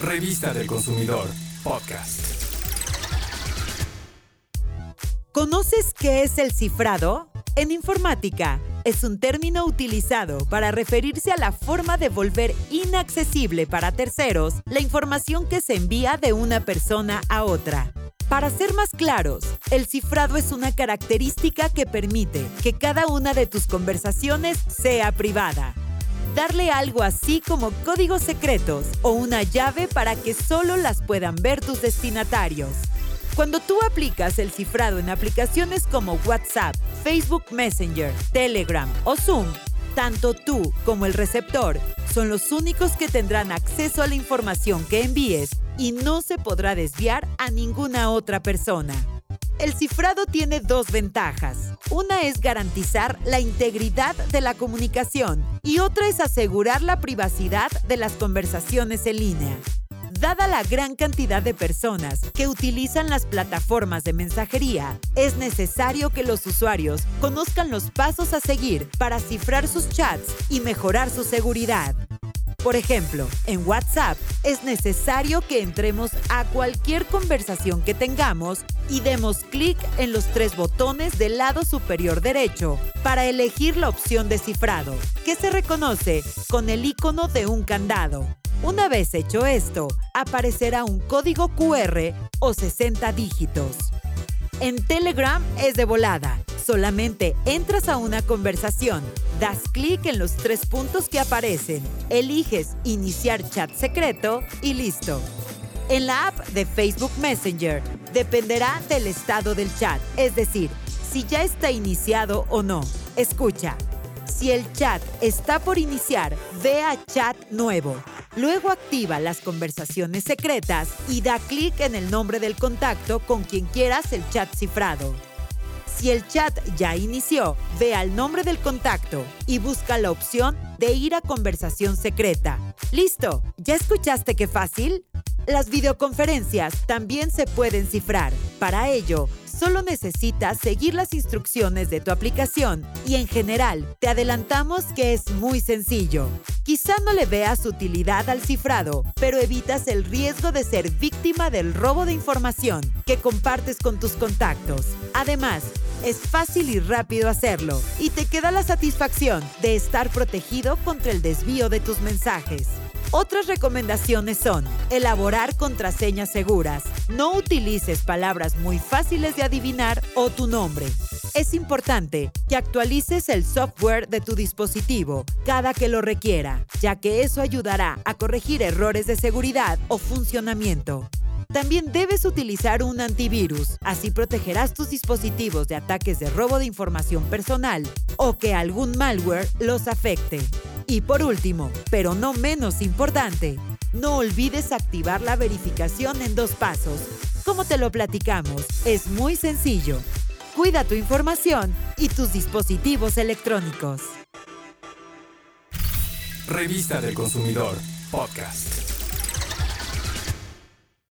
Revista del Consumidor, podcast. ¿Conoces qué es el cifrado? En informática, es un término utilizado para referirse a la forma de volver inaccesible para terceros la información que se envía de una persona a otra. Para ser más claros, el cifrado es una característica que permite que cada una de tus conversaciones sea privada. Darle algo así como códigos secretos o una llave para que solo las puedan ver tus destinatarios. Cuando tú aplicas el cifrado en aplicaciones como WhatsApp, Facebook Messenger, Telegram o Zoom, tanto tú como el receptor son los únicos que tendrán acceso a la información que envíes y no se podrá desviar a ninguna otra persona. El cifrado tiene dos ventajas. Una es garantizar la integridad de la comunicación y otra es asegurar la privacidad de las conversaciones en línea. Dada la gran cantidad de personas que utilizan las plataformas de mensajería, es necesario que los usuarios conozcan los pasos a seguir para cifrar sus chats y mejorar su seguridad. Por ejemplo, en WhatsApp es necesario que entremos a cualquier conversación que tengamos y demos clic en los tres botones del lado superior derecho para elegir la opción de cifrado, que se reconoce con el icono de un candado. Una vez hecho esto, aparecerá un código QR o 60 dígitos. En Telegram es de volada. Solamente entras a una conversación, das clic en los tres puntos que aparecen, eliges iniciar chat secreto y listo. En la app de Facebook Messenger dependerá del estado del chat, es decir, si ya está iniciado o no. Escucha, si el chat está por iniciar, ve a chat nuevo. Luego activa las conversaciones secretas y da clic en el nombre del contacto con quien quieras el chat cifrado. Si el chat ya inició, ve al nombre del contacto y busca la opción de ir a conversación secreta. ¡Listo! ¿Ya escuchaste qué fácil? Las videoconferencias también se pueden cifrar. Para ello, Solo necesitas seguir las instrucciones de tu aplicación y en general te adelantamos que es muy sencillo. Quizá no le veas utilidad al cifrado, pero evitas el riesgo de ser víctima del robo de información que compartes con tus contactos. Además, es fácil y rápido hacerlo y te queda la satisfacción de estar protegido contra el desvío de tus mensajes. Otras recomendaciones son elaborar contraseñas seguras. No utilices palabras muy fáciles de adivinar o tu nombre. Es importante que actualices el software de tu dispositivo cada que lo requiera, ya que eso ayudará a corregir errores de seguridad o funcionamiento. También debes utilizar un antivirus, así protegerás tus dispositivos de ataques de robo de información personal o que algún malware los afecte. Y por último, pero no menos importante, no olvides activar la verificación en dos pasos. Como te lo platicamos, es muy sencillo. Cuida tu información y tus dispositivos electrónicos. Revista del Consumidor, podcast.